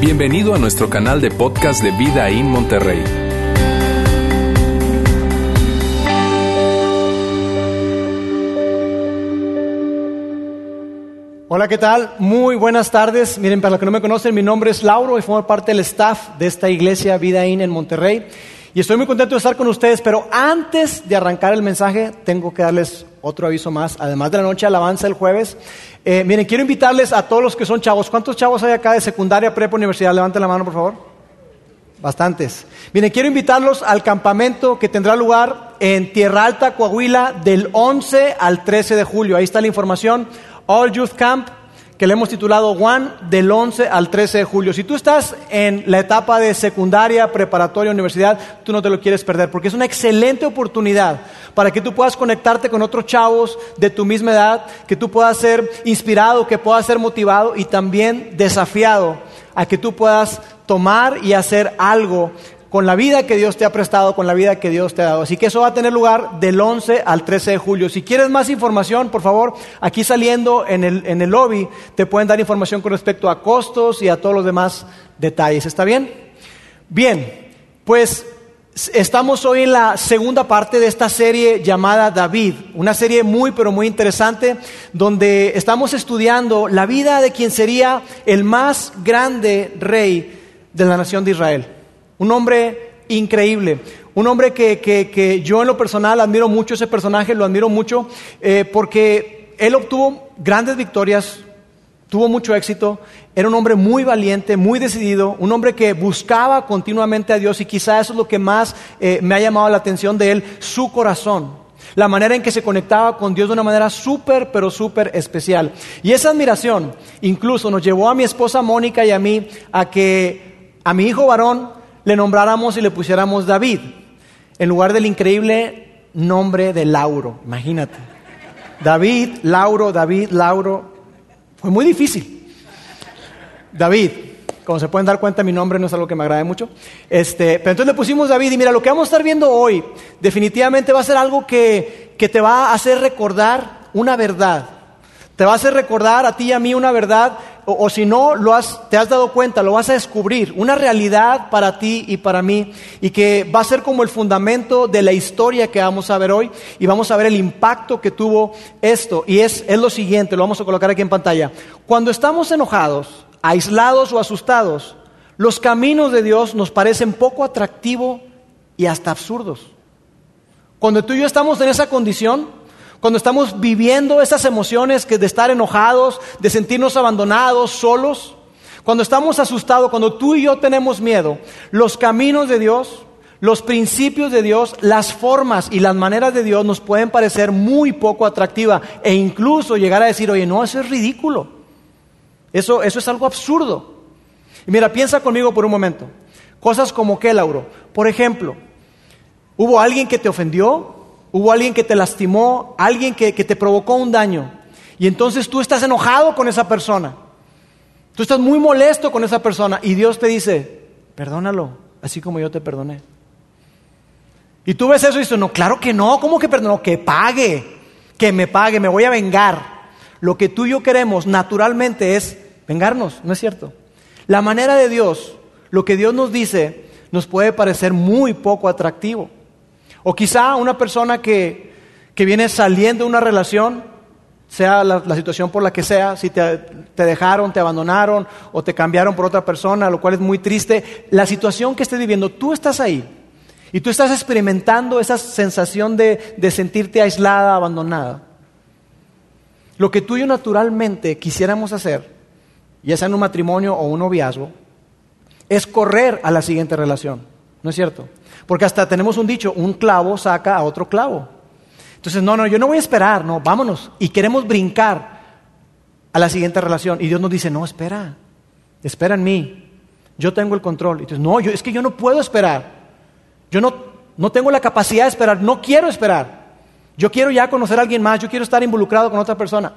Bienvenido a nuestro canal de podcast de Vida en Monterrey. Hola, ¿qué tal? Muy buenas tardes. Miren, para los que no me conocen, mi nombre es Lauro y formo parte del staff de esta iglesia Vida In en Monterrey. Y estoy muy contento de estar con ustedes, pero antes de arrancar el mensaje, tengo que darles otro aviso más, además de la noche alabanza el jueves. Eh, miren, quiero invitarles a todos los que son chavos. ¿Cuántos chavos hay acá de secundaria, prepa, universidad? Levanten la mano, por favor. Bastantes. Miren, quiero invitarlos al campamento que tendrá lugar en Tierra Alta, Coahuila, del 11 al 13 de julio. Ahí está la información. All Youth Camp, que le hemos titulado One, del 11 al 13 de julio. Si tú estás en la etapa de secundaria, preparatoria, universidad, tú no te lo quieres perder, porque es una excelente oportunidad para que tú puedas conectarte con otros chavos de tu misma edad, que tú puedas ser inspirado, que puedas ser motivado y también desafiado a que tú puedas tomar y hacer algo con la vida que Dios te ha prestado, con la vida que Dios te ha dado. Así que eso va a tener lugar del 11 al 13 de julio. Si quieres más información, por favor, aquí saliendo en el, en el lobby te pueden dar información con respecto a costos y a todos los demás detalles. ¿Está bien? Bien, pues estamos hoy en la segunda parte de esta serie llamada David, una serie muy pero muy interesante donde estamos estudiando la vida de quien sería el más grande rey de la nación de Israel. Un hombre increíble, un hombre que, que, que yo en lo personal admiro mucho ese personaje, lo admiro mucho eh, porque él obtuvo grandes victorias, tuvo mucho éxito, era un hombre muy valiente, muy decidido, un hombre que buscaba continuamente a Dios y quizá eso es lo que más eh, me ha llamado la atención de él, su corazón. La manera en que se conectaba con Dios de una manera súper, pero súper especial. Y esa admiración incluso nos llevó a mi esposa Mónica y a mí a que a mi hijo varón le nombráramos y le pusiéramos David, en lugar del increíble nombre de Lauro. Imagínate. David, Lauro, David, Lauro. Fue muy difícil. David, como se pueden dar cuenta, mi nombre no es algo que me agrade mucho. Este, pero entonces le pusimos David y mira, lo que vamos a estar viendo hoy definitivamente va a ser algo que, que te va a hacer recordar una verdad. Te va a hacer recordar a ti y a mí una verdad, o, si no lo has, te has dado cuenta, lo vas a descubrir, una realidad para ti y para mí, y que va a ser como el fundamento de la historia que vamos a ver hoy, y vamos a ver el impacto que tuvo esto. Y es, es lo siguiente, lo vamos a colocar aquí en pantalla. Cuando estamos enojados, aislados o asustados, los caminos de Dios nos parecen poco atractivos y hasta absurdos. Cuando tú y yo estamos en esa condición, cuando estamos viviendo esas emociones que de estar enojados, de sentirnos abandonados, solos, cuando estamos asustados, cuando tú y yo tenemos miedo, los caminos de Dios, los principios de Dios, las formas y las maneras de Dios nos pueden parecer muy poco atractivas e incluso llegar a decir, oye, no, eso es ridículo. Eso, eso es algo absurdo. Y mira, piensa conmigo por un momento. Cosas como qué, Lauro. Por ejemplo, ¿hubo alguien que te ofendió? Hubo alguien que te lastimó, alguien que, que, te provocó un daño. Y entonces tú estás enojado con esa persona. Tú estás muy molesto con esa persona. Y Dios te dice, perdónalo, así como yo te perdoné. Y tú ves eso y dices, no, claro que no, ¿cómo que perdonó? Que pague, que me pague, me voy a vengar. Lo que tú y yo queremos naturalmente es vengarnos, ¿no es cierto? La manera de Dios, lo que Dios nos dice, nos puede parecer muy poco atractivo. O quizá una persona que, que viene saliendo de una relación, sea la, situación por la que sea, si te, te, dejaron, te abandonaron o te cambiaron por otra persona, lo cual es muy triste, la situación que estés viviendo, tú estás ahí y tú estás experimentando esa sensación de, de sentirte aislada, abandonada. Lo que tú y yo naturalmente quisiéramos hacer, ya sea en un matrimonio o un noviazgo, es correr a la siguiente relación, ¿no es cierto? Porque hasta tenemos un dicho, un clavo saca a otro clavo. Entonces, no, no, yo no voy a esperar, no, vámonos. Y queremos brincar a la siguiente relación. Y Dios nos dice, no, espera, espera en mí. Yo tengo el control. Y entonces, no, yo, es que yo no puedo esperar. Yo no, no tengo la capacidad de esperar, no quiero esperar. Yo quiero ya conocer a alguien más, yo quiero estar involucrado con otra persona.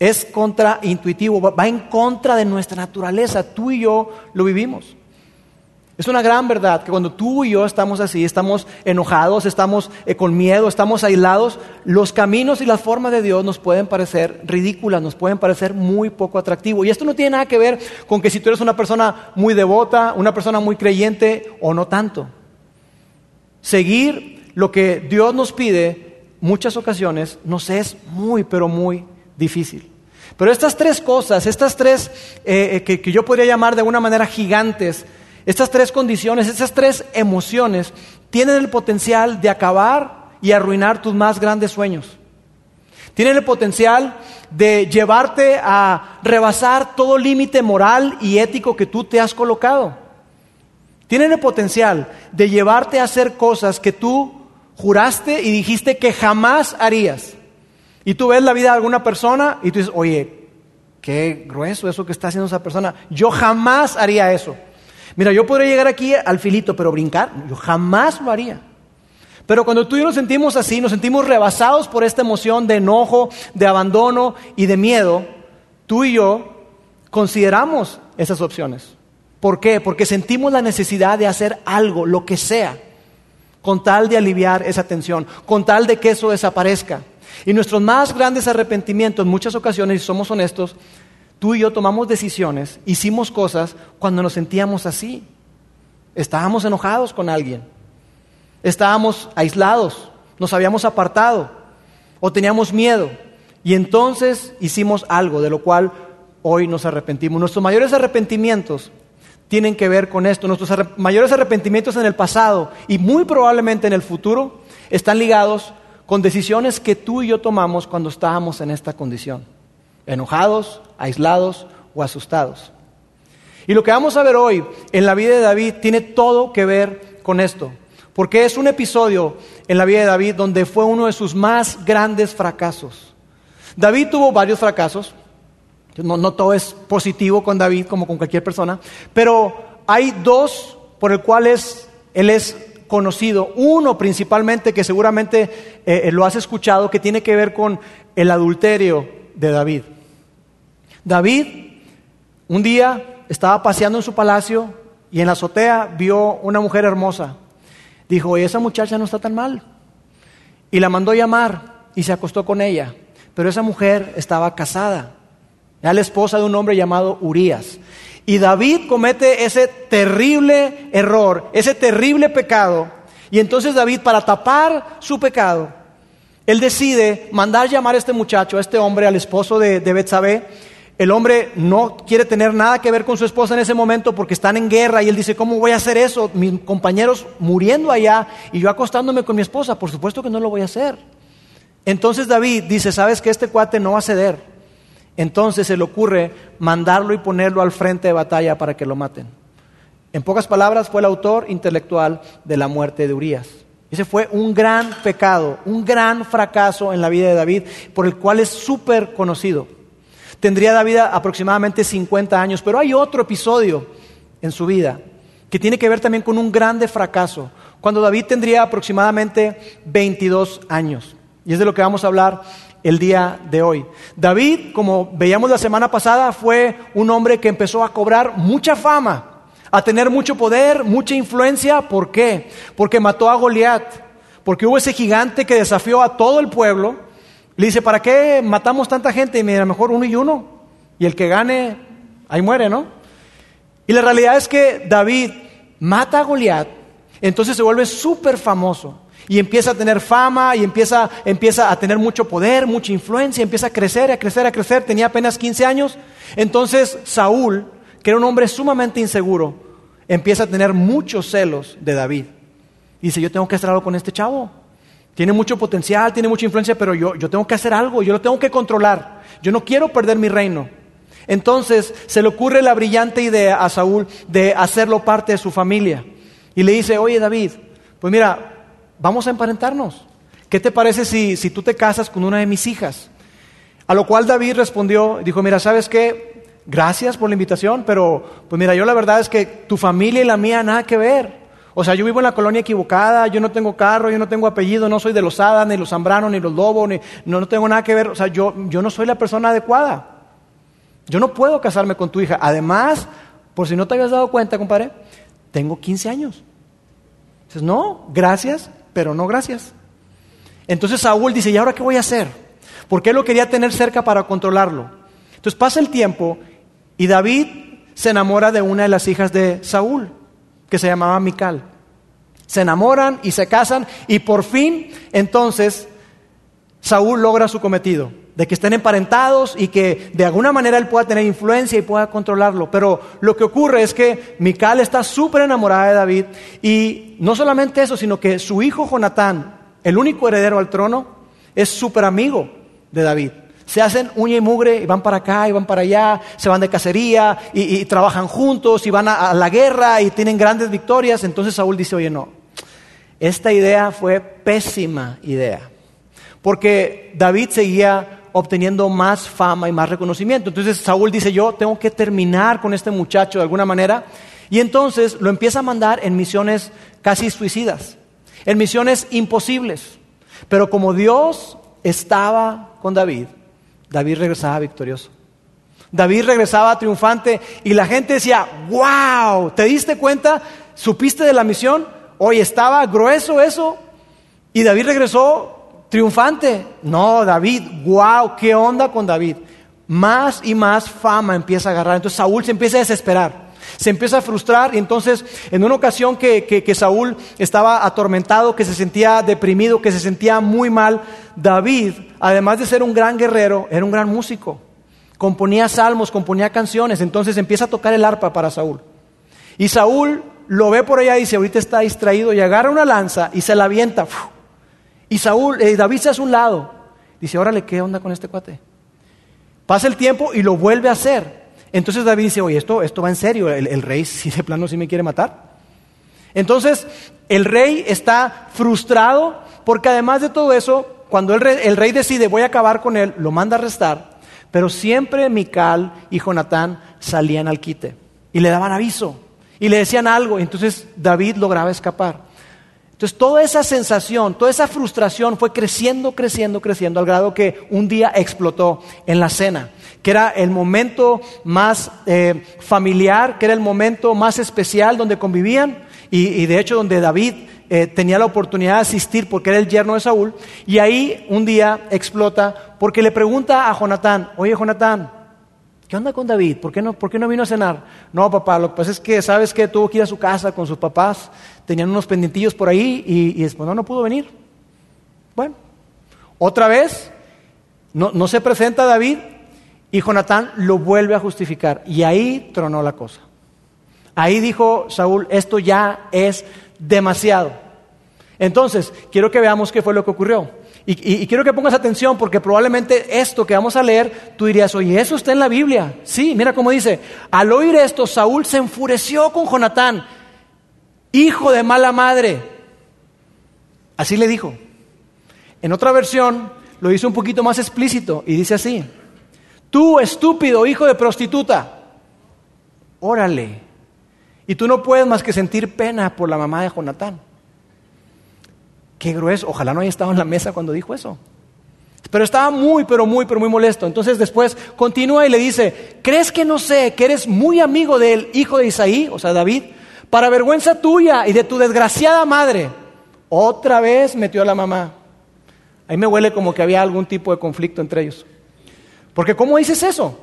Es contraintuitivo, va en contra de nuestra naturaleza. Tú y yo lo vivimos. Es una gran verdad que cuando tú y yo estamos así, estamos enojados, estamos eh, con miedo, estamos aislados, los caminos y las formas de Dios nos pueden parecer ridículas, nos pueden parecer muy poco atractivos. Y esto no tiene nada que ver con que si tú eres una persona muy devota, una persona muy creyente o no tanto. Seguir lo que Dios nos pide, muchas ocasiones nos es muy, pero muy difícil. Pero estas tres cosas, estas tres eh, eh, que, que yo podría llamar de alguna manera gigantes, estas tres condiciones, estas tres emociones, tienen el potencial de acabar y arruinar tus más grandes sueños. Tienen el potencial de llevarte a rebasar todo límite moral y ético que tú te has colocado. Tienen el potencial de llevarte a hacer cosas que tú juraste y dijiste que jamás harías. Y tú ves la vida de alguna persona y tú dices, oye, qué grueso eso que está haciendo esa persona. Yo jamás haría eso. Mira, yo podría llegar aquí al filito, pero brincar, yo jamás lo haría. Pero cuando tú y yo nos sentimos así, nos sentimos rebasados por esta emoción de enojo, de abandono y de miedo, tú y yo consideramos esas opciones. ¿Por qué? Porque sentimos la necesidad de hacer algo, lo que sea, con tal de aliviar esa tensión, con tal de que eso desaparezca. Y nuestros más grandes arrepentimientos, en muchas ocasiones, si somos honestos, tú y yo tomamos decisiones, hicimos cosas cuando nos sentíamos así. Estábamos enojados con alguien, estábamos aislados, nos habíamos apartado o teníamos miedo. Y entonces hicimos algo de lo cual hoy nos arrepentimos. Nuestros mayores arrepentimientos tienen que ver con esto. Nuestros mayores arrepentimientos en el pasado y muy probablemente en el futuro están ligados con decisiones que tú y yo tomamos cuando estábamos en esta condición enojados, aislados o asustados. Y lo que vamos a ver hoy en la vida de David tiene todo que ver con esto, porque es un episodio en la vida de David donde fue uno de sus más grandes fracasos. David tuvo varios fracasos, no, todo es positivo con David como con cualquier persona, pero hay dos por el cuales él es conocido. Uno principalmente que seguramente eh, lo has escuchado, que tiene que ver con el adulterio de David. David un día estaba paseando en su palacio y en la azotea vio una mujer hermosa. Dijo, esa muchacha no está tan mal. Y la mandó llamar y se acostó con ella. Pero esa mujer estaba casada. Era la esposa de un hombre llamado Urias. Y David comete ese terrible error, ese terrible pecado. Y entonces David, para tapar su pecado, él decide mandar llamar a este muchacho, a este hombre, al esposo de, de Betsabé. El hombre no quiere tener nada que ver con su esposa en ese momento porque están en guerra y él dice, ¿cómo voy a hacer eso? Mis compañeros muriendo allá y yo acostándome con mi esposa, por supuesto que no lo voy a hacer. Entonces David dice, ¿sabes que este cuate no va a ceder? Entonces se le ocurre mandarlo y ponerlo al frente de batalla para que lo maten. En pocas palabras, fue el autor intelectual de la muerte de Urias. Ese fue un gran pecado, un gran fracaso en la vida de David, por el cual es súper conocido. Tendría David aproximadamente 50 años, pero hay otro episodio en su vida que tiene que ver también con un grande fracaso, cuando David tendría aproximadamente 22 años. Y es de lo que vamos a hablar el día de hoy. David, como veíamos la semana pasada, fue un hombre que empezó a cobrar mucha fama a tener mucho poder, mucha influencia. ¿Por qué? Porque mató a Goliat, porque hubo ese gigante que desafió a todo el pueblo. Le dice, ¿para qué matamos tanta gente? Y mira, mejor uno y uno. Y el que gane, ahí muere, ¿no? Y la realidad es que David mata a Goliat, entonces se vuelve súper famoso. Y empieza a tener fama y empieza, empieza a tener mucho poder, mucha influencia, empieza a crecer, a crecer, a crecer. Tenía apenas 15 años. Entonces Saúl que era un hombre sumamente inseguro, empieza a tener muchos celos de David. Y dice, yo tengo que hacer algo con este chavo. Tiene mucho potencial, tiene mucha influencia, pero yo, yo tengo que hacer algo, yo lo tengo que controlar. Yo no quiero perder mi reino. Entonces se le ocurre la brillante idea a Saúl de hacerlo parte de su familia. Y le dice, oye David, pues mira, vamos a emparentarnos. ¿Qué te parece si, si tú te casas con una de mis hijas? A lo cual David respondió, dijo, mira, ¿sabes qué? gracias por la invitación, pero pues mira, yo la verdad es que tu familia y la mía nada que ver. O sea, yo vivo en la colonia equivocada, yo no tengo carro, yo no tengo apellido, no soy de los Hadas, ni los Zambrano, ni los Lobos, ni, no, no tengo nada que ver. O sea, yo, yo no soy la persona adecuada. Yo no puedo casarme con tu hija. Además, por si no te habías dado cuenta, compadre, tengo 15 años. Dices, no, gracias, pero no gracias. Entonces Saúl dice, ¿y ahora qué voy a hacer? Porque él lo quería tener cerca para controlarlo. Entonces pasa el tiempo y David se enamora de una de las hijas de Saúl, que se llamaba Mical. Se enamoran y se casan y por fin entonces Saúl logra su cometido, de que estén emparentados y que de alguna manera él pueda tener influencia y pueda controlarlo. Pero lo que ocurre es que Mical está súper enamorada de David y no solamente eso, sino que su hijo Jonatán, el único heredero al trono, es súper amigo de David. Se hacen uña y mugre y van para acá y van para allá, se van de cacería y, trabajan juntos y van a, la guerra y tienen grandes victorias. Entonces Saúl dice, oye, no, esta idea fue pésima idea, porque David seguía obteniendo más fama y más reconocimiento. Entonces Saúl dice, yo tengo que terminar con este muchacho de alguna manera. Y entonces lo empieza a mandar en misiones casi suicidas, en misiones imposibles. Pero como Dios estaba con David, David regresaba victorioso. David regresaba triunfante y la gente decía, wow, ¿te diste cuenta? ¿Supiste de la misión? Hoy estaba grueso eso. Y David regresó triunfante. No, David, wow, ¿qué onda con David? Más y más fama empieza a agarrar. Entonces Saúl se empieza a desesperar se empieza a frustrar y entonces en una ocasión que, Saúl estaba atormentado, que se sentía deprimido, que se sentía muy mal, David, además de ser un gran guerrero, era un gran músico. Componía salmos, componía canciones, entonces empieza a tocar el arpa para Saúl. Y Saúl lo ve por allá y dice, ahorita está distraído y agarra una lanza y se la avienta. Y Saúl, eh, David se hace un lado. Dice, órale, ¿qué onda con este cuate? Pasa el tiempo y lo vuelve a hacer. Entonces David dice, oye, esto, esto va en serio, el, rey si de plano sí me quiere matar. Entonces el rey está frustrado porque además de todo eso, cuando el rey, decide voy a acabar con él, lo manda a arrestar, pero siempre Mical y Jonatán salían al quite y le daban aviso y le decían algo, entonces David lograba escapar. Entonces toda esa sensación, toda esa frustración fue creciendo, creciendo, creciendo, al grado que un día explotó en la cena que era el momento más eh, familiar, que era el momento más especial donde convivían y, de hecho donde David eh, tenía la oportunidad de asistir porque era el yerno de Saúl y ahí un día explota porque le pregunta a Jonatán, oye Jonatán, ¿qué onda con David? ¿Por qué no, por qué no vino a cenar? No, papá, lo que pasa es que sabes que tuvo que ir a su casa con sus papás, tenían unos pendientillos por ahí y, y después no, no pudo venir. Bueno, otra vez, no, no se presenta David y Jonatán lo vuelve a justificar. Y ahí tronó la cosa. Ahí dijo Saúl, esto ya es demasiado. Entonces, quiero que veamos qué fue lo que ocurrió. Y, quiero que pongas atención porque probablemente esto que vamos a leer, tú dirías, oye, eso está en la Biblia. Sí, mira cómo dice, al oír esto, Saúl se enfureció con Jonatán, hijo de mala madre. Así le dijo. En otra versión lo hizo un poquito más explícito y dice así, Tú, estúpido hijo de prostituta, órale. Y tú no puedes más que sentir pena por la mamá de Jonatán. Qué grueso. Ojalá no haya estado en la mesa cuando dijo eso. Pero estaba muy, pero muy, pero muy molesto. Entonces después continúa y le dice, ¿crees que no sé que eres muy amigo del hijo de Isaí, o sea, David? Para vergüenza tuya y de tu desgraciada madre. Otra vez metió a la mamá. Ahí me huele como que había algún tipo de conflicto entre ellos. Porque ¿cómo dices eso?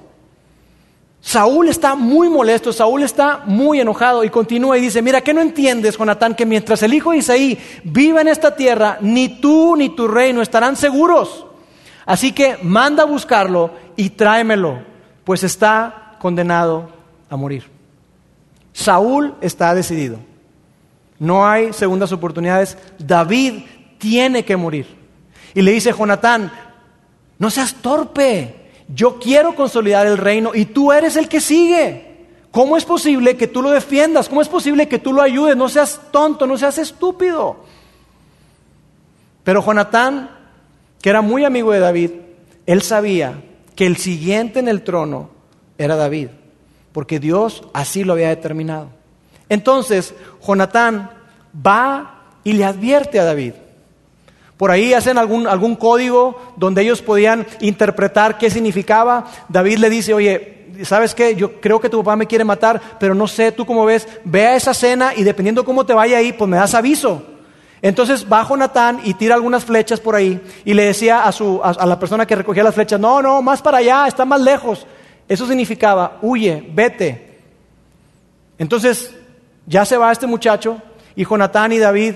Saúl está muy molesto, Saúl está muy enojado y continúa y dice, mira, ¿qué no entiendes, Jonatán? Que mientras el hijo de Isaí viva en esta tierra, ni tú ni tu reino estarán seguros. Así que manda a buscarlo y tráemelo, pues está condenado a morir. Saúl está decidido. No hay segundas oportunidades. David tiene que morir. Y le dice Jonatán, no seas torpe yo quiero consolidar el reino y tú eres el que sigue. ¿Cómo es posible que tú lo defiendas? ¿Cómo es posible que tú lo ayudes? No seas tonto, no seas estúpido. Pero Jonatán, que era muy amigo de David, él sabía que el siguiente en el trono era David, porque Dios así lo había determinado. Entonces, Jonatán va y le advierte a David. Por ahí hacen algún, algún código donde ellos podían interpretar qué significaba. David le dice, oye, ¿sabes qué? Yo creo que tu papá me quiere matar, pero no sé, tú cómo ves, ve a esa cena y dependiendo cómo te vaya ahí, pues me das aviso. Entonces va Jonatán y tira algunas flechas por ahí y le decía a, su, a, la persona que recogía las flechas, no, no, más para allá, está más lejos. Eso significaba, huye, vete. Entonces ya se va este muchacho y Jonatán y David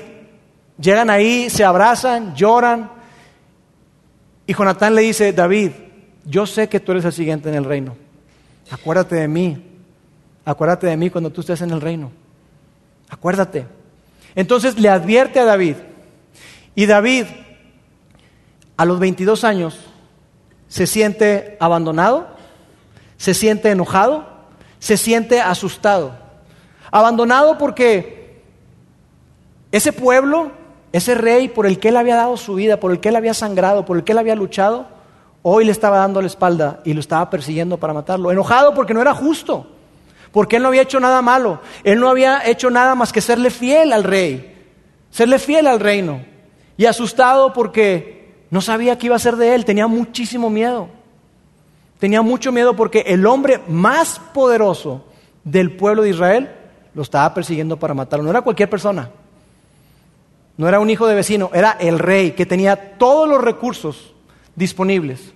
llegan ahí, se abrazan, lloran. Y Jonatán le dice, David, yo sé que tú eres el siguiente en el reino. Acuérdate de mí. Acuérdate de mí cuando tú estés en el reino. Acuérdate. Entonces le advierte a David. Y David, a los 22 años, se siente abandonado, se siente enojado, se siente asustado. Abandonado porque ese pueblo, ese rey por el que él había dado su vida, por el que él había sangrado, por el que él había luchado, hoy le estaba dando la espalda y lo estaba persiguiendo para matarlo. Enojado porque no era justo porque él no había hecho nada malo, él no había hecho nada más que serle fiel al rey, serle fiel al reino. Y asustado porque no sabía qué iba a ser de él, tenía muchísimo miedo. Tenía mucho miedo porque el hombre más poderoso del pueblo de Israel lo estaba persiguiendo para matarlo. No era cualquier persona, no era un hijo de vecino, era el rey que tenía todos los recursos disponibles.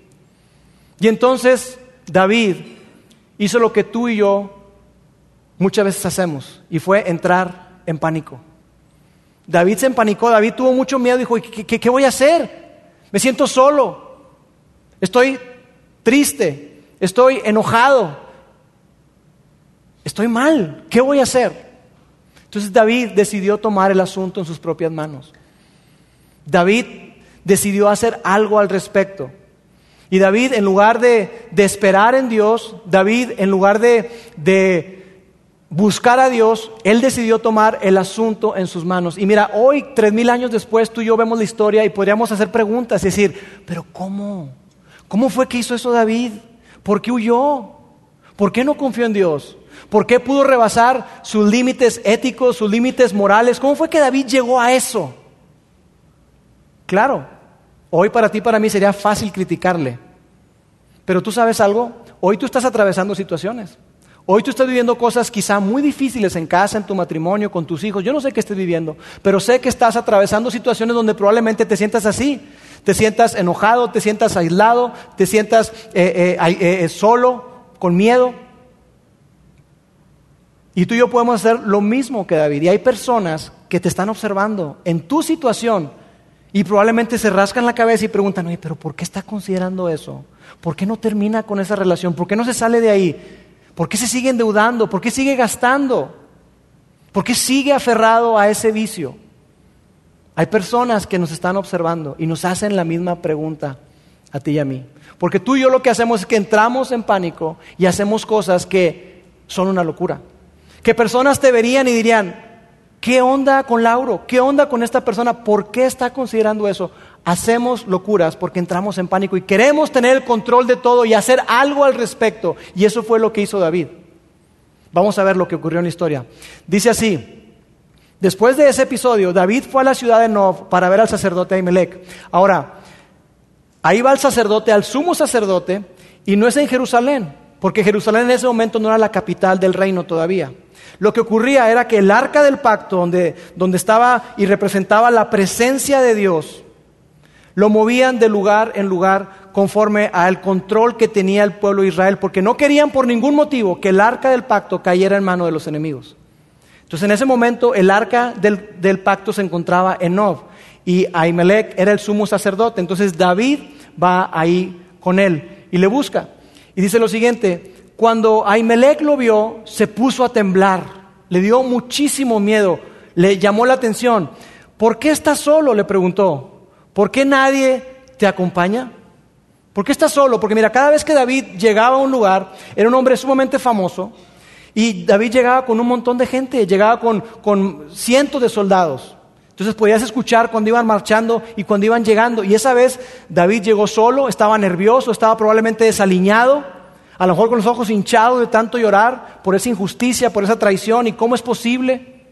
Y entonces David hizo lo que tú y yo muchas veces hacemos, y fue entrar en pánico. David se empanicó, David tuvo mucho miedo, dijo, ¿qué, qué voy a hacer? Me siento solo, estoy triste, estoy enojado, estoy mal, ¿qué voy a hacer? Entonces David decidió tomar el asunto en sus propias manos. David decidió hacer algo al respecto. Y David, en lugar de, de esperar en Dios, David, en lugar de, de buscar a Dios, Él decidió tomar el asunto en sus manos. Y mira, hoy, tres mil años después, tú y yo vemos la historia y podríamos hacer preguntas y decir, pero ¿cómo? ¿Cómo fue que hizo eso David? ¿Por qué huyó? ¿Por qué no confió en Dios? ¿Por qué pudo rebasar sus límites éticos, sus límites morales? ¿Cómo fue que David llegó a eso? Claro, hoy para ti, para mí sería fácil criticarle. Pero tú sabes algo, hoy tú estás atravesando situaciones. Hoy tú estás viviendo cosas quizá muy difíciles en casa, en tu matrimonio, con tus hijos. Yo no sé qué estés viviendo, pero sé que estás atravesando situaciones donde probablemente te sientas así. Te sientas enojado, te sientas aislado, te sientas eh, eh, eh, solo, con miedo. Y tú y yo podemos hacer lo mismo que David. Y hay personas que te están observando en tu situación y probablemente se rascan la cabeza y preguntan, oye, pero ¿por qué está considerando eso? ¿Por qué no termina con esa relación? ¿Por qué no se sale de ahí? ¿Por qué se sigue endeudando? ¿Por qué sigue gastando? ¿Por qué sigue aferrado a ese vicio? Hay personas que nos están observando y nos hacen la misma pregunta a ti y a mí. Porque tú y yo lo que hacemos es que entramos en pánico y hacemos cosas que son una locura. Que personas te verían y dirían, ¿qué onda con Lauro? ¿Qué onda con esta persona? ¿Por qué está considerando eso? hacemos locuras porque entramos en pánico y queremos tener el control de todo y hacer algo al respecto. Y eso fue lo que hizo David. Vamos a ver lo que ocurrió en la historia. Dice así, después de ese episodio, David fue a la ciudad de Nov para ver al sacerdote Ahimelech. Ahora, ahí va el sacerdote, al sumo sacerdote, y no es en Jerusalén, porque Jerusalén en ese momento no era la capital del reino todavía. Lo que ocurría era que el arca del pacto, donde, donde estaba y representaba la presencia de Dios, lo movían de lugar en lugar conforme al control que tenía el pueblo de Israel, porque no querían por ningún motivo que el arca del pacto cayera en manos de los enemigos. Entonces en ese momento el arca del, pacto se encontraba en Nov y Ahimelech era el sumo sacerdote. Entonces David va ahí con él y le busca. Y dice lo siguiente, cuando Ahimelech lo vio, se puso a temblar, le dio muchísimo miedo, le llamó la atención. ¿Por qué estás solo? le preguntó. ¿Por qué nadie te acompaña? ¿Por qué estás solo? Porque mira, cada vez que David llegaba a un lugar, era un hombre sumamente famoso, y David llegaba con un montón de gente, llegaba con, con cientos de soldados. Entonces podías escuchar cuando iban marchando y cuando iban llegando. Y esa vez David llegó solo, estaba nervioso, estaba probablemente desaliñado, a lo mejor con los ojos hinchados de tanto llorar por esa injusticia, por esa traición y cómo es posible.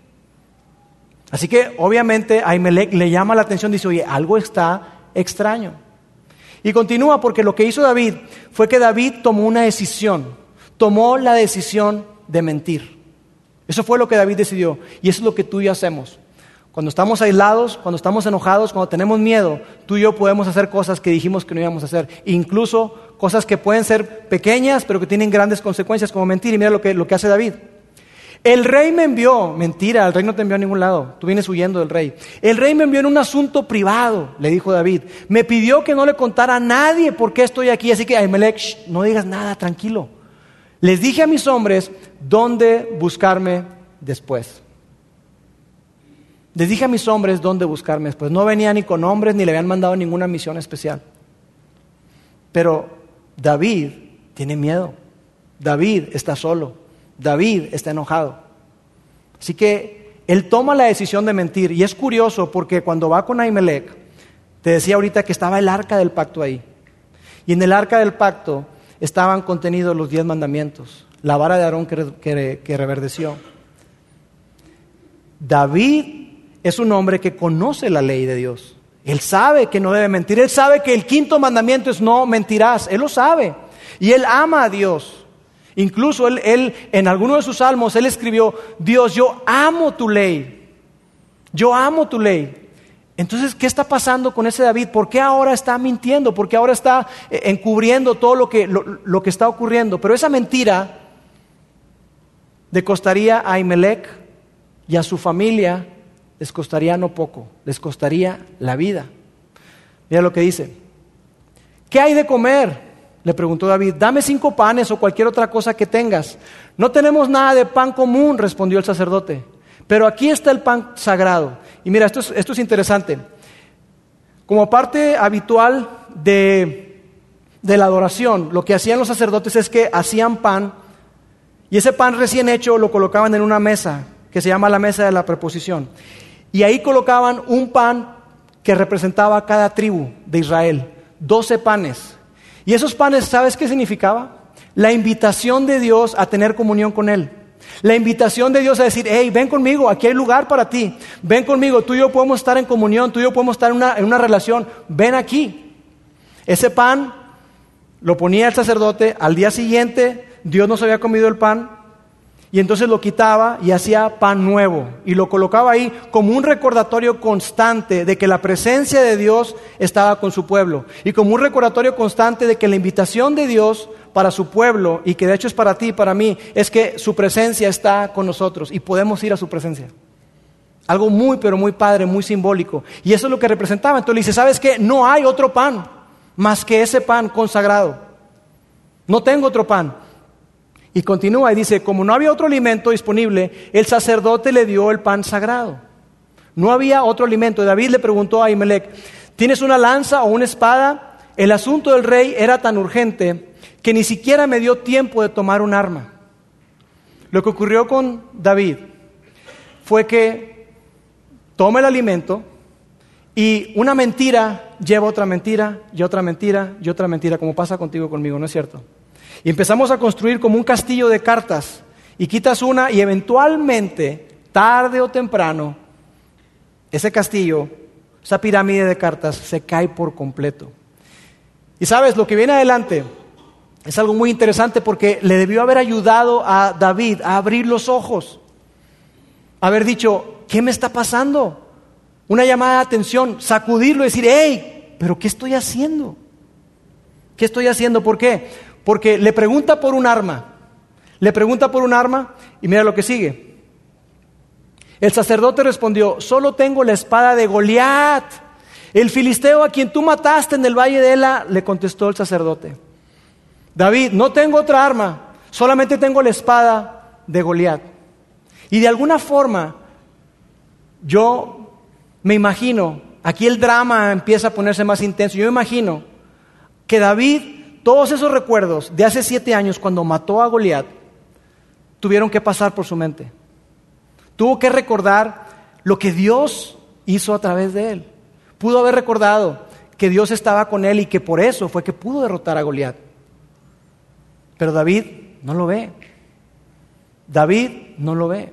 Así que obviamente a le llama la atención, dice, oye, algo está extraño. Y continúa porque lo que hizo David fue que David tomó una decisión, tomó la decisión de mentir. Eso fue lo que David decidió y eso es lo que tú y yo hacemos. Cuando estamos aislados, cuando estamos enojados, cuando tenemos miedo, tú y yo podemos hacer cosas que dijimos que no íbamos a hacer. Incluso cosas que pueden ser pequeñas, pero que tienen grandes consecuencias, como mentir. Y mira lo que, lo que hace David. El rey me envió, mentira, el rey no te envió a ningún lado, tú vienes huyendo del rey. El rey me envió en un asunto privado, le dijo David. Me pidió que no le contara a nadie por qué estoy aquí, así que Ahimelech, no digas nada, tranquilo. Les dije a mis hombres dónde buscarme después. Les dije a mis hombres dónde buscarme después. No venía ni con hombres ni le habían mandado ninguna misión especial. Pero David tiene miedo. David está solo. David está enojado. Así que él toma la decisión de mentir. Y es curioso porque cuando va con Ahimelech, te decía ahorita que estaba el arca del pacto ahí. Y en el arca del pacto estaban contenidos los diez mandamientos, la vara de Aarón que, que reverdeció. David es un hombre que conoce la ley de Dios. Él sabe que no debe mentir. Él sabe que el quinto mandamiento es no mentirás. Él lo sabe. Y él ama a Dios. Incluso él, en alguno de sus salmos, él escribió, Dios, yo amo tu ley. Yo amo tu ley. Entonces, ¿qué está pasando con ese David? ¿Por qué ahora está mintiendo? ¿Por qué ahora está eh, encubriendo todo lo que, lo, que está ocurriendo? Pero esa mentira le costaría a Imelec y a su familia les costaría no poco, les costaría la vida. Mira lo que dice. ¿Qué hay de comer? Le preguntó David. Dame cinco panes o cualquier otra cosa que tengas. No tenemos nada de pan común, respondió el sacerdote. Pero aquí está el pan sagrado. Y mira, esto es, esto es interesante. Como parte habitual de, de la adoración, lo que hacían los sacerdotes es que hacían pan y ese pan recién hecho lo colocaban en una mesa que se llama la mesa de la preposición. Y ahí colocaban un pan que representaba cada tribu de Israel, doce panes. Y esos panes, ¿sabes qué significaba? La invitación de Dios a tener comunión con Él. La invitación de Dios a decir, hey, ven conmigo, aquí hay lugar para ti. Ven conmigo, tú y yo podemos estar en comunión, tú y yo podemos estar en una, en una relación. Ven aquí. Ese pan lo ponía el sacerdote, al día siguiente Dios no había comido el pan, y entonces lo quitaba y hacía pan nuevo y lo colocaba ahí como un recordatorio constante de que la presencia de Dios estaba con su pueblo y como un recordatorio constante de que la invitación de Dios para su pueblo y que de hecho es para ti y para mí es que su presencia está con nosotros y podemos ir a su presencia. Algo muy pero muy padre, muy simbólico. Y eso es lo que representaba. Entonces le dice, ¿sabes qué? No hay otro pan más que ese pan consagrado. No tengo otro pan. Y continúa y dice, como no había otro alimento disponible, el sacerdote le dio el pan sagrado. No había otro alimento. David le preguntó a Imelec, ¿tienes una lanza o una espada? El asunto del rey era tan urgente que ni siquiera me dio tiempo de tomar un arma. Lo que ocurrió con David fue que toma el alimento y una mentira lleva otra mentira y otra mentira y otra mentira, como pasa contigo conmigo, ¿no es cierto? Y empezamos a construir como un castillo de cartas. Y quitas una y eventualmente, tarde o temprano, ese castillo, esa pirámide de cartas se cae por completo. Y sabes, lo que viene adelante es algo muy interesante porque le debió haber ayudado a David a abrir los ojos. Haber dicho, ¿qué me está pasando? Una llamada de atención, sacudirlo y decir, hey, pero ¿qué estoy haciendo? ¿Qué estoy haciendo? ¿Por qué? Porque le pregunta por un arma. Le pregunta por un arma y mira lo que sigue. El sacerdote respondió, solo tengo la espada de Goliat. El filisteo a quien tú mataste en el valle de Ela, le contestó el sacerdote. David, no tengo otra arma, solamente tengo la espada de Goliat. Y de alguna forma, yo me imagino, aquí el drama empieza a ponerse más intenso, yo me imagino que David todos esos recuerdos de hace siete años cuando mató a Goliat tuvieron que pasar por su mente. Tuvo que recordar lo que Dios hizo a través de él. Pudo haber recordado que Dios estaba con él y que por eso fue que pudo derrotar a Goliat. Pero David no lo ve. David no lo ve.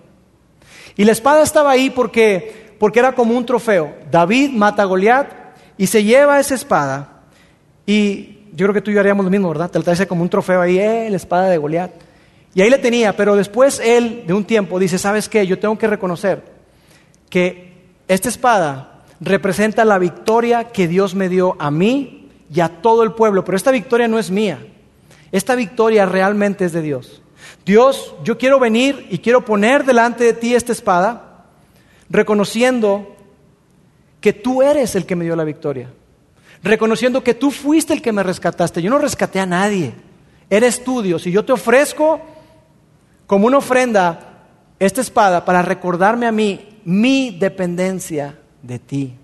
Y la espada estaba ahí porque, porque era como un trofeo. David mata a Goliat y se lleva esa espada y yo creo que tú y yo haríamos lo mismo, ¿verdad? Te lo traes como un trofeo ahí, eh, la espada de Goliat. Y ahí le tenía, pero después él, de un tiempo, dice, ¿sabes qué? Yo tengo que reconocer que esta espada representa la victoria que Dios me dio a mí y a todo el pueblo, pero esta victoria no es mía. Esta victoria realmente es de Dios. Dios, yo quiero venir y quiero poner delante de ti esta espada, reconociendo que tú eres el que me dio la victoria, reconociendo que tú fuiste el que me rescataste. Yo no rescaté a nadie, eres tú Dios, y yo te ofrezco como una ofrenda esta espada para recordarme a mí mi dependencia de ti.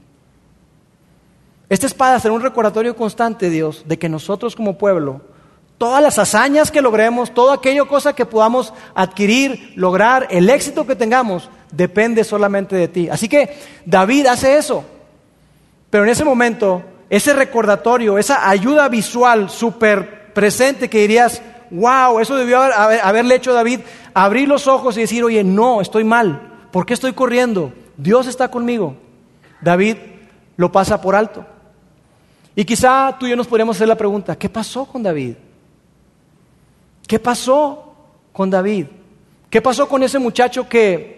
Esta espada será un recordatorio constante, Dios, de que nosotros como pueblo, todas las hazañas que logremos, toda aquella cosa que podamos adquirir, lograr, el éxito que tengamos, depende solamente de ti. Así que David hace eso. Pero en ese momento, ese recordatorio, esa ayuda visual súper presente que dirías, wow, eso debió haberle hecho David, abrir los ojos y decir, oye, no, estoy mal, ¿por qué estoy corriendo? Dios está conmigo. David lo pasa por alto. Y quizá tú y yo nos podríamos hacer la pregunta, ¿qué pasó con David? ¿Qué pasó con David? ¿Qué pasó con ese muchacho que,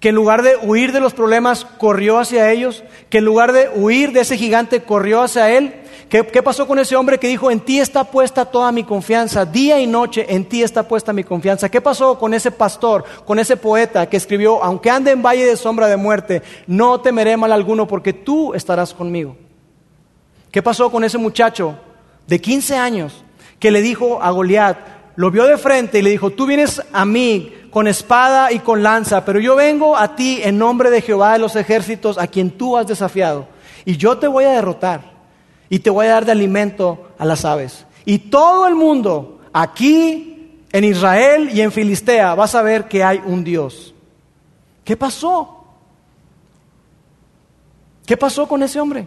que en lugar de huir de los problemas corrió hacia ellos? ¿Que en lugar de huir de ese gigante corrió hacia él? ¿Qué, pasó con ese hombre que dijo, en ti está puesta toda mi confianza, día y noche en ti está puesta mi confianza? ¿Qué pasó con ese pastor, con ese poeta que escribió, aunque ande en valle de sombra de muerte, no temeré mal alguno porque tú estarás conmigo? ¿Qué pasó con ese muchacho de 15 años que le dijo a Goliat, lo vio de frente y le dijo, tú vienes a mí con espada y con lanza, pero yo vengo a ti en nombre de Jehová de los ejércitos, a quien tú has desafiado, y yo te voy a derrotar y te voy a dar de alimento a las aves. Y todo el mundo, aquí en Israel y en Filistea, va a saber que hay un Dios. ¿Qué pasó? ¿Qué pasó con ese hombre?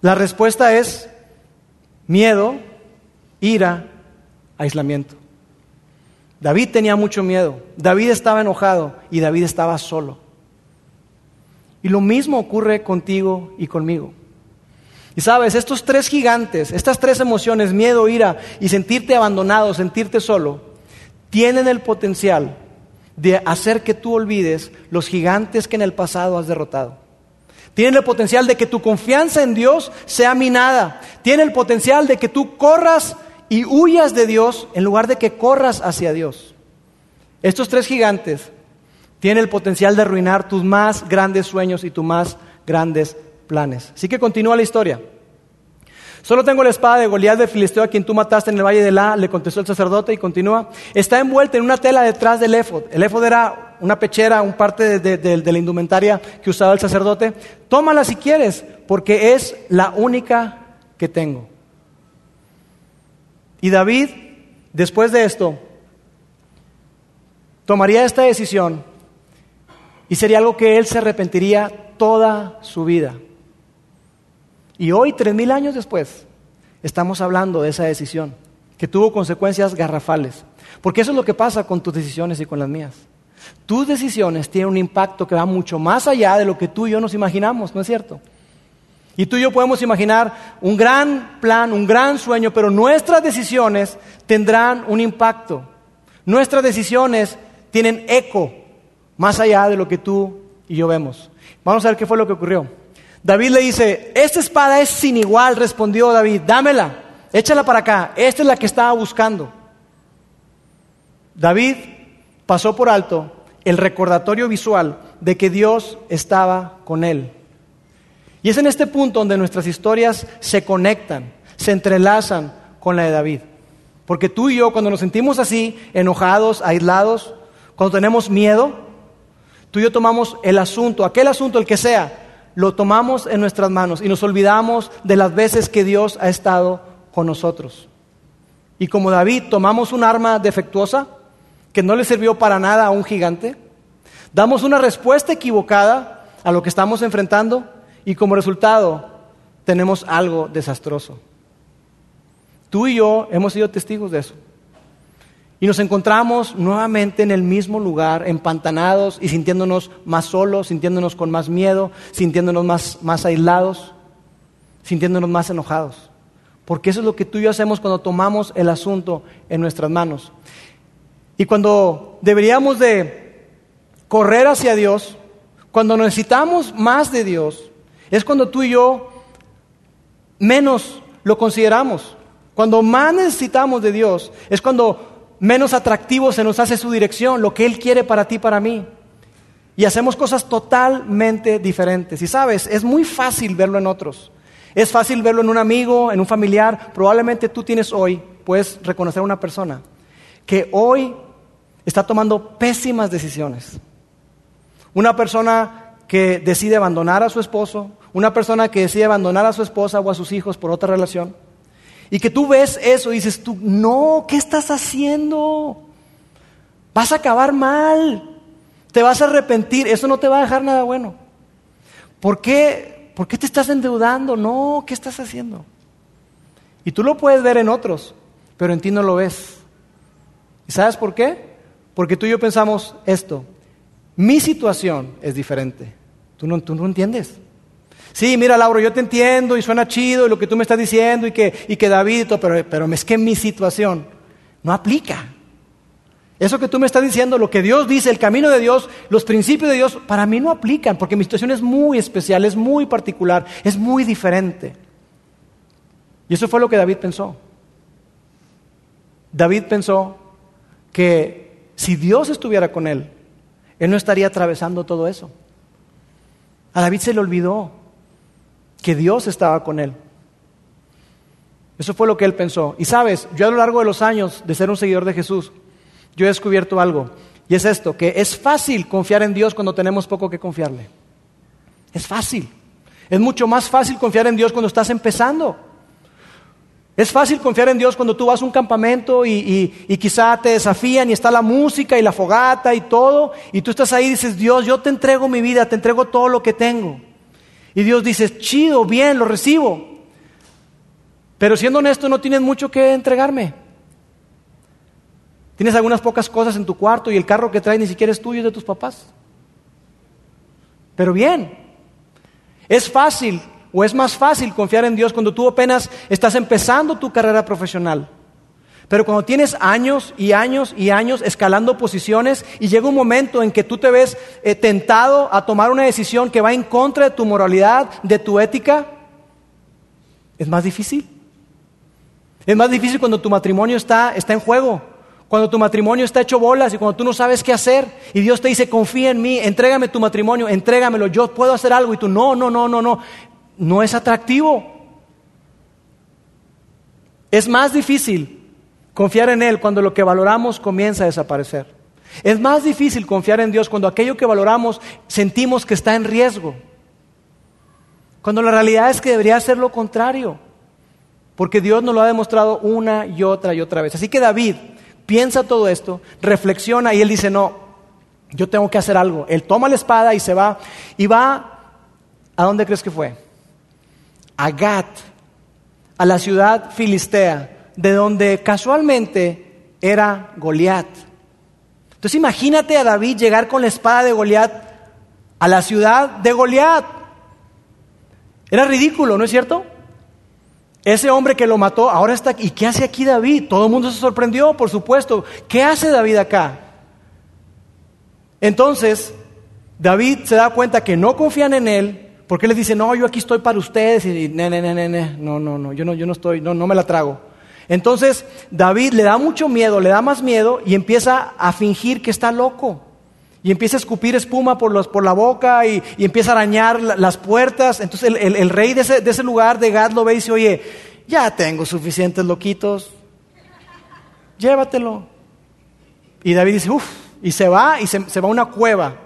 La respuesta es miedo, ira, aislamiento. David tenía mucho miedo, David estaba enojado y David estaba solo. Y lo mismo ocurre contigo y conmigo. Y sabes, estos tres gigantes, estas tres emociones, miedo, ira y sentirte abandonado, sentirte solo, tienen el potencial de hacer que tú olvides los gigantes que en el pasado has derrotado. Tienen el potencial de que tu confianza en Dios sea minada. Tienen el potencial de que tú corras y huyas de Dios en lugar de que corras hacia Dios. Estos tres gigantes tienen el potencial de arruinar tus más grandes sueños y tus más grandes planes. Así que continúa la historia. Solo tengo la espada de Goliat de Filisteo a quien tú mataste en el valle de La, le contestó el sacerdote y continúa. Está envuelta en una tela detrás del éfod. El éfod era una pechera, un parte de, la indumentaria que usaba el sacerdote. Tómala si quieres, porque es la única que tengo. Y David, después de esto, tomaría esta decisión y sería algo que él se arrepentiría toda su vida. Y hoy, tres mil años después, estamos hablando de esa decisión, que tuvo consecuencias garrafales. Porque eso es lo que pasa con tus decisiones y con las mías. Tus decisiones tienen un impacto que va mucho más allá de lo que tú y yo nos imaginamos, ¿no es cierto? Y tú y yo podemos imaginar un gran plan, un gran sueño, pero nuestras decisiones tendrán un impacto. Nuestras decisiones tienen eco más allá de lo que tú y yo vemos. Vamos a ver qué fue lo que ocurrió. David le dice, esta espada es sin igual, respondió David, dámela, échala para acá, esta es la que estaba buscando. David pasó por alto el recordatorio visual de que Dios estaba con él. Y es en este punto donde nuestras historias se conectan, se entrelazan con la de David. Porque tú y yo, cuando nos sentimos así, enojados, aislados, cuando tenemos miedo, tú y yo tomamos el asunto, aquel asunto, el que sea, lo tomamos en nuestras manos y nos olvidamos de las veces que Dios ha estado con nosotros. Y como David tomamos un arma defectuosa que no le sirvió para nada a un gigante, damos una respuesta equivocada a lo que estamos enfrentando y como resultado tenemos algo desastroso. Tú y yo hemos sido testigos de eso. Y nos encontramos nuevamente en el mismo lugar, empantanados y sintiéndonos más solos, sintiéndonos con más miedo, sintiéndonos más, más aislados, sintiéndonos más enojados. Porque eso es lo que tú y yo hacemos cuando tomamos el asunto en nuestras manos. Y cuando deberíamos de correr hacia Dios, cuando necesitamos más de Dios, es cuando tú y yo menos lo consideramos. Cuando más necesitamos de Dios, es cuando menos atractivo se nos hace su dirección, lo que Él quiere para ti, para mí. Y hacemos cosas totalmente diferentes. Y sabes, es muy fácil verlo en otros. Es fácil verlo en un amigo, en un familiar. Probablemente tú tienes hoy, puedes reconocer a una persona que hoy está tomando pésimas decisiones. Una persona que decide abandonar a su esposo, una persona que decide abandonar a su esposa o a sus hijos por otra relación. Y que tú ves eso y dices tú, no, ¿qué estás haciendo? Vas a acabar mal, te vas a arrepentir, eso no te va a dejar nada bueno. ¿Por qué, ¿Por qué te estás endeudando? No, ¿qué estás haciendo? Y tú lo puedes ver en otros, pero en ti no lo ves. ¿Y sabes por qué? Porque tú y yo pensamos esto, mi situación es diferente. Tú no, tú no entiendes. Sí, mira, Lauro, yo te entiendo y suena chido y lo que tú me estás diciendo y que, y que David, pero, pero es que mi situación no aplica. Eso que tú me estás diciendo, lo que Dios dice, el camino de Dios, los principios de Dios, para mí no aplican, porque mi situación es muy especial, es muy particular, es muy diferente. Y eso fue lo que David pensó. David pensó que si Dios estuviera con él, él no estaría atravesando todo eso. A David se le olvidó que Dios estaba con él. Eso fue lo que él pensó. Y sabes, yo a lo largo de los años de ser un seguidor de Jesús, yo he descubierto algo. Y es esto, que es fácil confiar en Dios cuando tenemos poco que confiarle. Es fácil. Es mucho más fácil confiar en Dios cuando estás empezando. Es fácil confiar en Dios cuando tú vas a un campamento y, quizá te desafían y está la música y la fogata y todo, y tú estás ahí y dices, Dios, yo te entrego mi vida, te entrego todo lo que tengo. Y Dios dice, chido, bien, lo recibo. Pero siendo honesto, no tienes mucho que entregarme. Tienes algunas pocas cosas en tu cuarto y el carro que traes ni siquiera es tuyo, es de tus papás. Pero bien, es fácil o es más fácil confiar en Dios cuando tú apenas estás empezando tu carrera profesional. Pero cuando tienes años y años y años escalando posiciones y llega un momento en que tú te ves eh, tentado a tomar una decisión que va en contra de tu moralidad, de tu ética, es más difícil. Es más difícil cuando tu matrimonio está, está en juego, cuando tu matrimonio está hecho bolas y cuando tú no sabes qué hacer y Dios te dice, confía en mí, entrégame tu matrimonio, entrégamelo, yo puedo hacer algo y tú, no, no, no, no, no no es atractivo. Es más difícil confiar en Él cuando lo que valoramos comienza a desaparecer. Es más difícil confiar en Dios cuando aquello que valoramos sentimos que está en riesgo. Cuando la realidad es que debería ser lo contrario. Porque Dios nos lo ha demostrado una y otra y otra vez. Así que David piensa todo esto, reflexiona y él dice, no, yo tengo que hacer algo. Él toma la espada y se va. Y va, ¿a dónde crees que fue? a Gat, a la ciudad filistea, de donde casualmente era Goliat. Entonces imagínate a David llegar con la espada de Goliat a la ciudad de Goliat. Era ridículo, ¿no es cierto? Ese hombre que lo mató ahora está aquí. ¿Y qué hace aquí David? Todo el mundo se sorprendió, por supuesto. ¿Qué hace David acá? Entonces, David se da cuenta que no confían en él, porque les dice, no, yo aquí estoy para ustedes? Y, ne, ne, ne, no, no, no, yo no, yo no estoy, no, no me la trago. Entonces David le da mucho miedo, le da más miedo y empieza a fingir que está loco. Y empieza a escupir espuma por, la boca y, empieza a arañar las puertas. Entonces el, el, rey de ese, de ese, lugar de Gad lo ve y dice, oye, ya tengo suficientes loquitos, llévatelo. Y David dice, uff, y se va y se, se va a una cueva.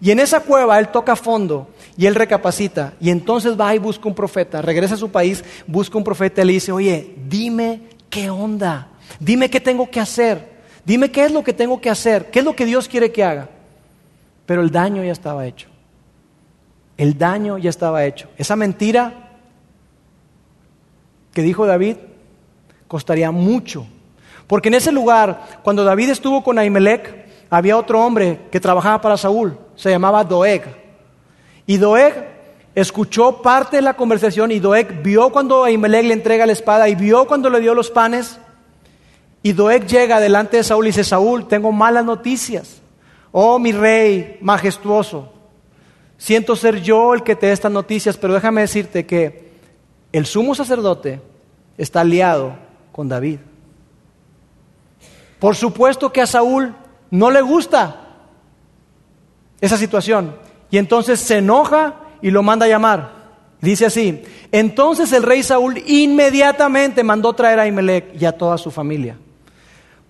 Y en esa cueva él toca fondo y él recapacita y entonces va y busca un profeta, regresa a su país, busca un profeta y le dice, oye, dime qué onda, dime qué tengo que hacer, dime qué es lo que tengo que hacer, qué es lo que Dios quiere que haga. Pero el daño ya estaba hecho. El daño ya estaba hecho. Esa mentira que dijo David costaría mucho. Porque en ese lugar, cuando David estuvo con Ahimelech, había otro hombre que trabajaba para Saúl, se llamaba Doeg. Y Doeg escuchó parte de la conversación y Doeg vio cuando Ahimelech le entrega la espada y vio cuando le dio los panes. Y Doeg llega delante de Saúl y dice, Saúl, tengo malas noticias. Oh, mi rey majestuoso, siento ser yo el que te dé estas noticias, pero déjame decirte que el sumo sacerdote está aliado con David. Por supuesto que a Saúl no le gusta esa situación. Y entonces se enoja y lo manda a llamar. Dice así, entonces el rey Saúl inmediatamente mandó traer a Imelec y a toda su familia.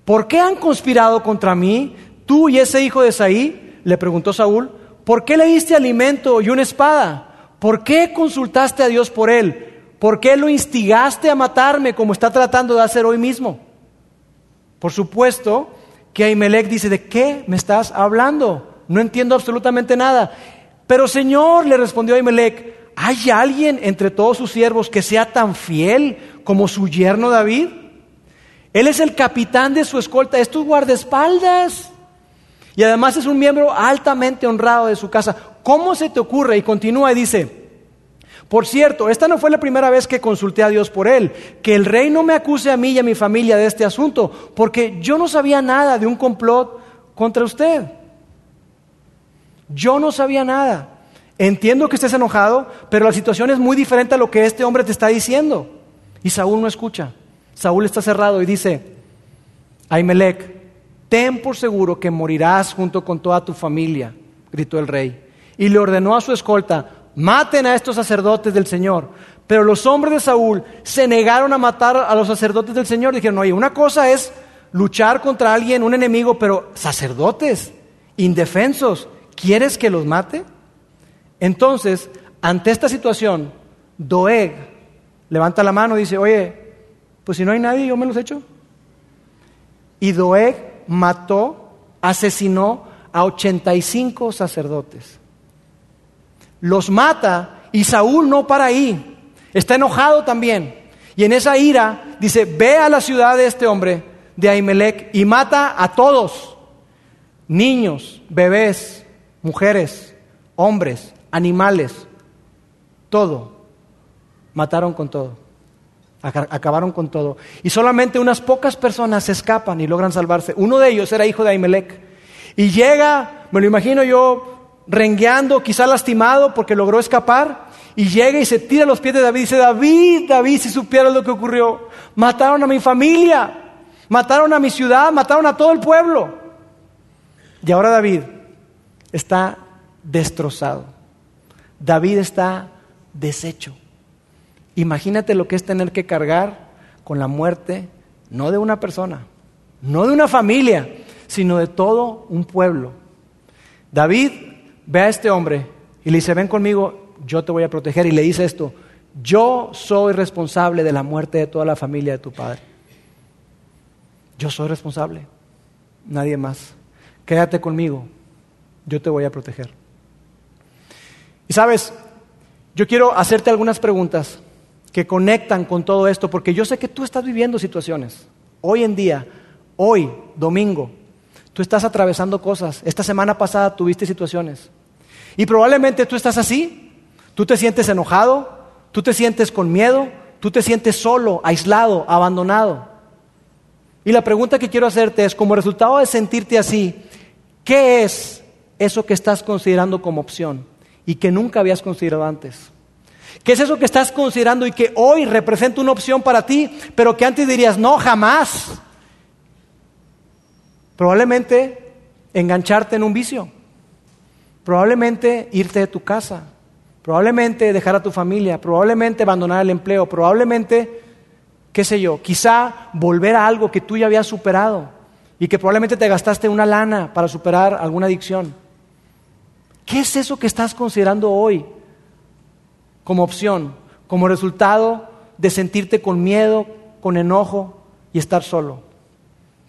¿Por qué han conspirado contra mí, tú y ese hijo de Saí? Le preguntó Saúl. ¿Por qué le diste alimento y una espada? ¿Por qué consultaste a Dios por él? ¿Por qué lo instigaste a matarme como está tratando de hacer hoy mismo? Por supuesto que Ahimelech dice, ¿de qué me estás hablando? no entiendo absolutamente nada. Pero Señor, le respondió Ahimelech, ¿hay alguien entre todos sus siervos que sea tan fiel como su yerno David? Él es el capitán de su escolta, es tu guardaespaldas. Y además es un miembro altamente honrado de su casa. ¿Cómo se te ocurre? Y continúa y dice, por cierto, esta no fue la primera vez que consulté a Dios por él. Que el rey no me acuse a mí y a mi familia de este asunto, porque yo no sabía nada de un complot contra usted. Yo no sabía nada. Entiendo que estés enojado, pero la situación es muy diferente a lo que este hombre te está diciendo. Y Saúl no escucha. Saúl está cerrado y dice, Ahimelech, ten por seguro que morirás junto con toda tu familia, gritó el rey. Y le ordenó a su escolta, maten a estos sacerdotes del Señor. Pero los hombres de Saúl se negaron a matar a los sacerdotes del Señor. Dijeron, oye, una cosa es luchar contra alguien, un enemigo, pero sacerdotes, indefensos, ¿quieres que los mate? Entonces, ante esta situación, Doeg levanta la mano y dice, oye, pues si no hay nadie, yo me los echo. Y Doeg mató, asesinó a 85 sacerdotes. Los mata y Saúl no para ahí. Está enojado también. Y en esa ira dice, ve a la ciudad de este hombre, de Ahimelech, y mata a todos. Niños, bebés, mujeres, hombres, animales, todo. Mataron con todo. Acabaron con todo. Y solamente unas pocas personas escapan y logran salvarse. Uno de ellos era hijo de Ahimelech. Y llega, me lo imagino yo, rengueando, quizá lastimado porque logró escapar. Y llega y se tira a los pies de David y dice, David, David, si supieras lo que ocurrió, mataron a mi familia, mataron a mi ciudad, mataron a todo el pueblo. Y ahora David está destrozado. David está deshecho. Imagínate lo que es tener que cargar con la muerte, no de una persona, no de una familia, sino de todo un pueblo. David ve a este hombre y le dice, ven conmigo, yo te voy a proteger. Y le dice esto, yo soy responsable de la muerte de toda la familia de tu padre. Yo soy responsable, nadie más. Quédate conmigo, yo te voy a proteger. Y sabes, yo quiero hacerte algunas preguntas que conectan con todo esto, porque yo sé que tú estás viviendo situaciones. Hoy en día, hoy, domingo, tú estás atravesando cosas. Esta semana pasada tuviste situaciones. Y probablemente tú estás así. Tú te sientes enojado, tú te sientes con miedo, tú te sientes solo, aislado, abandonado. Y la pregunta que quiero hacerte es, como resultado de sentirte así, ¿qué es eso que estás considerando como opción y que nunca habías considerado antes? ¿Qué es eso que estás considerando y que hoy representa una opción para ti, pero que antes dirías, no, jamás? Probablemente engancharte en un vicio, probablemente irte de tu casa, probablemente dejar a tu familia, probablemente abandonar el empleo, probablemente, qué sé yo, quizá volver a algo que tú ya habías superado y que probablemente te gastaste una lana para superar alguna adicción. ¿Qué es eso que estás considerando hoy como opción, como resultado de sentirte con miedo, con enojo y estar solo?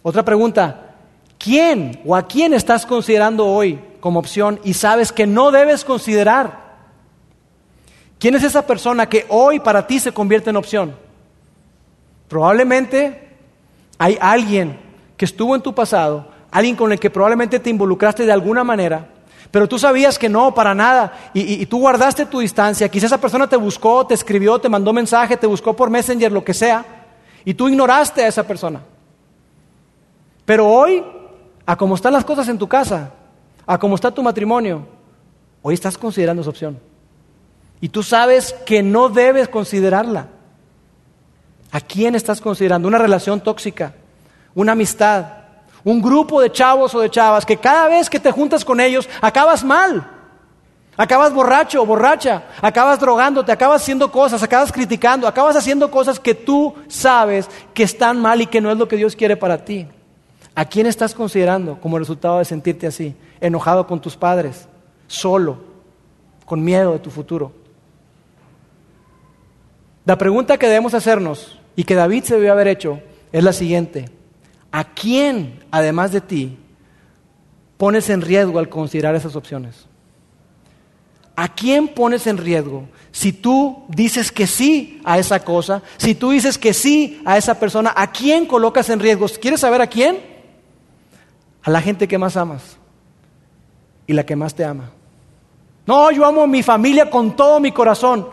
Otra pregunta, ¿quién o a quién estás considerando hoy como opción y sabes que no debes considerar? ¿Quién es esa persona que hoy para ti se convierte en opción? Probablemente hay alguien que estuvo en tu pasado, alguien con el que probablemente te involucraste de alguna manera, Pero tú sabías que no, para nada. Y, tú guardaste tu distancia. Quizás esa persona te buscó, te escribió, te mandó mensaje, te buscó por Messenger, lo que sea. Y tú ignoraste a esa persona. Pero hoy, a cómo están las cosas en tu casa, a cómo está tu matrimonio, hoy estás considerando esa opción. Y tú sabes que no debes considerarla. ¿A quién estás considerando? ¿Una relación tóxica? ¿Una amistad? Un grupo de chavos o de chavas que cada vez que te juntas con ellos acabas mal. Acabas borracho o borracha, acabas drogándote, acabas haciendo cosas, acabas criticando, acabas haciendo cosas que tú sabes que están mal y que no es lo que Dios quiere para ti. ¿A quién estás considerando como resultado de sentirte así? Enojado con tus padres, solo, con miedo de tu futuro. La pregunta que debemos hacernos y que David se debió haber hecho es la siguiente. ¿A quién, además de ti, pones en riesgo al considerar esas opciones? ¿A quién pones en riesgo si tú dices que sí a esa cosa? Si tú dices que sí a esa persona, ¿a quién colocas en riesgo? ¿Quieres saber a quién? A la gente que más amas y la que más te ama. No, yo amo a mi familia con todo mi corazón.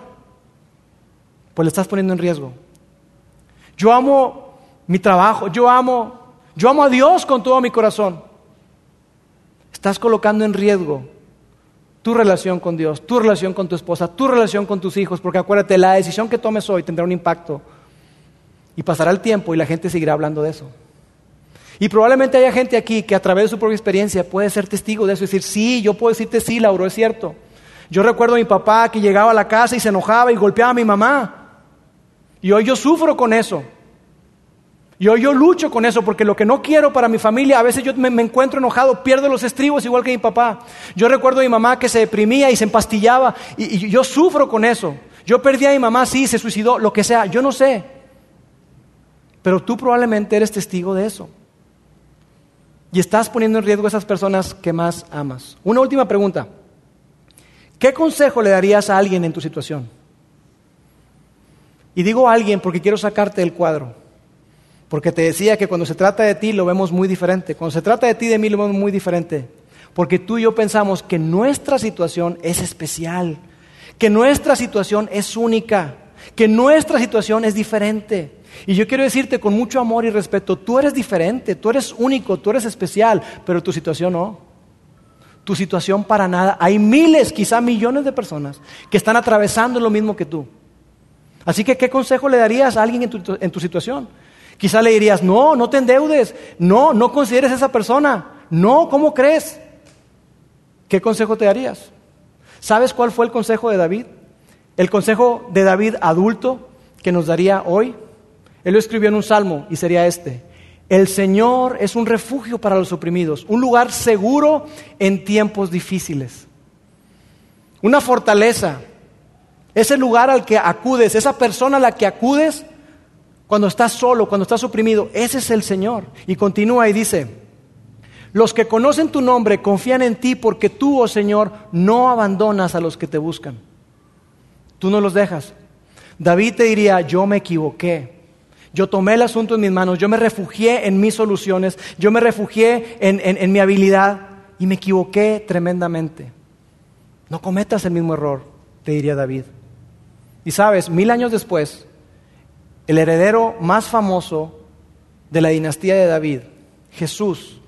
Pues le estás poniendo en riesgo. Yo amo mi trabajo, yo amo yo amo a Dios con todo mi corazón. Estás colocando en riesgo tu relación con Dios, tu relación con tu esposa, tu relación con tus hijos, porque acuérdate, la decisión que tomes hoy tendrá un impacto. Y pasará el tiempo y la gente seguirá hablando de eso. Y probablemente haya gente aquí que a través de su propia experiencia puede ser testigo de eso y decir, sí, yo puedo decirte sí, Lauro, es cierto. Yo recuerdo a mi papá que llegaba a la casa y se enojaba y golpeaba a mi mamá. Y hoy yo sufro con eso. Y hoy yo lucho con eso porque lo que no quiero para mi familia, a veces yo me, encuentro enojado, pierdo los estribos igual que mi papá. Yo recuerdo a mi mamá que se deprimía y se empastillaba y, y yo sufro con eso. Yo perdí a mi mamá, sí, se suicidó, lo que sea, yo no sé. Pero tú probablemente eres testigo de eso. Y estás poniendo en riesgo a esas personas que más amas. Una última pregunta. ¿Qué consejo le darías a alguien en tu situación? Y digo a alguien porque quiero sacarte del cuadro. Porque te decía que cuando se trata de ti lo vemos muy diferente. Cuando se trata de ti, de mí lo vemos muy diferente. Porque tú y yo pensamos que nuestra situación es especial, que nuestra situación es única, que nuestra situación es diferente. Y yo quiero decirte con mucho amor y respeto, tú eres diferente, tú eres único, tú eres especial, pero tu situación no. Tu situación para nada. Hay miles, quizá millones de personas que están atravesando lo mismo que tú. Así que, ¿qué consejo le darías a alguien en tu, en tu situación? Quizá le dirías, no, no te endeudes, no, no consideres a esa persona, no, ¿cómo crees? ¿Qué consejo te darías? ¿Sabes cuál fue el consejo de David? El consejo de David adulto que nos daría hoy. Él lo escribió en un salmo y sería este. El Señor es un refugio para los oprimidos, un lugar seguro en tiempos difíciles. Una fortaleza. Ese lugar al que acudes, esa persona a la que acudes cuando estás solo, cuando estás oprimido, ese es el Señor. Y continúa y dice, los que conocen tu nombre confían en ti porque tú, oh Señor, no abandonas a los que te buscan. Tú no los dejas. David te diría, yo me equivoqué. Yo tomé el asunto en mis manos, yo me refugié en mis soluciones, yo me refugié en, en mi habilidad y me equivoqué tremendamente. No cometas el mismo error, te diría David. Y sabes, mil años después, el heredero más famoso de la dinastía de David, Jesús,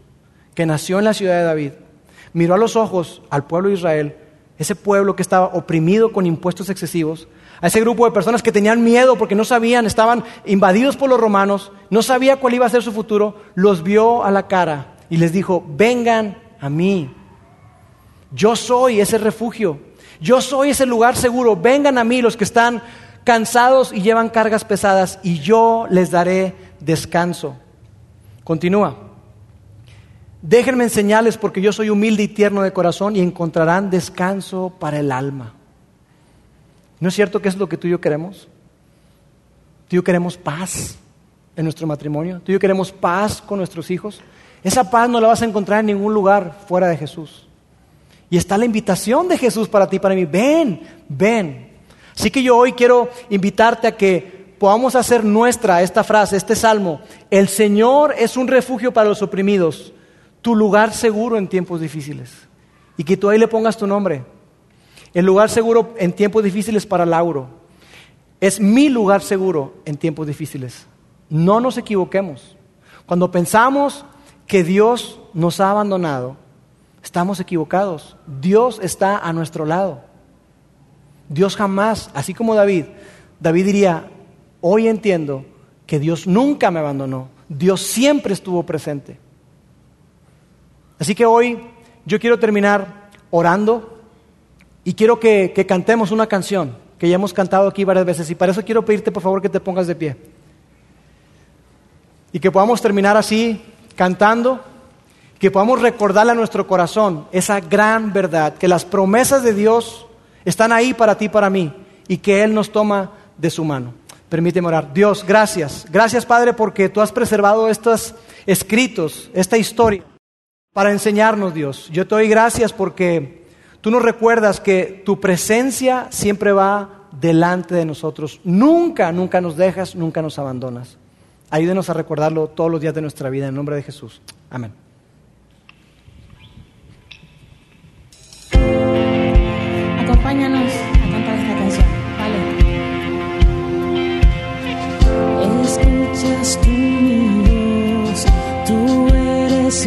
que nació en la ciudad de David, miró a los ojos al pueblo de Israel, ese pueblo que estaba oprimido con impuestos excesivos, a ese grupo de personas que tenían miedo porque no sabían, estaban invadidos por los romanos, no sabía cuál iba a ser su futuro, los vio a la cara y les dijo, vengan a mí, yo soy ese refugio, yo soy ese lugar seguro, vengan a mí los que están cansados y llevan cargas pesadas, y yo les daré descanso. Continúa. Déjenme enseñarles porque yo soy humilde y tierno de corazón y encontrarán descanso para el alma. ¿No es cierto que es lo que tú y yo queremos? Tú y yo queremos paz en nuestro matrimonio. Tú y yo queremos paz con nuestros hijos. Esa paz no la vas a encontrar en ningún lugar fuera de Jesús. Y está la invitación de Jesús para ti, para mí. Ven, ven, Así que yo hoy quiero invitarte a que podamos hacer nuestra esta frase, este salmo. El Señor es un refugio para los oprimidos, tu lugar seguro en tiempos difíciles. y que tú ahí le pongas tu nombre. El lugar seguro en tiempos difíciles para Lauro es mi lugar seguro en tiempos difíciles. No nos equivoquemos. Cuando pensamos que Dios nos ha abandonado, estamos equivocados. Dios está a nuestro lado. Dios jamás, así como David, David diría, hoy entiendo que Dios nunca me abandonó, Dios siempre estuvo presente. Así que hoy yo quiero terminar orando y quiero que, que, cantemos una canción que ya hemos cantado aquí varias veces y para eso quiero pedirte por favor que te pongas de pie. Y que podamos terminar así cantando, que podamos recordarle a nuestro corazón esa gran verdad, que las promesas de Dios están ahí para ti para mí y que Él nos toma de su mano. Permíteme orar. Dios, gracias. Gracias Padre porque tú has preservado estos escritos, esta historia, para enseñarnos Dios. Yo te doy gracias porque tú nos recuerdas que tu presencia siempre va delante de nosotros. Nunca, nunca nos dejas, nunca nos abandonas. Ayúdenos a recordarlo todos los días de nuestra vida. En nombre de Jesús. Amén. Mi voz, tú eres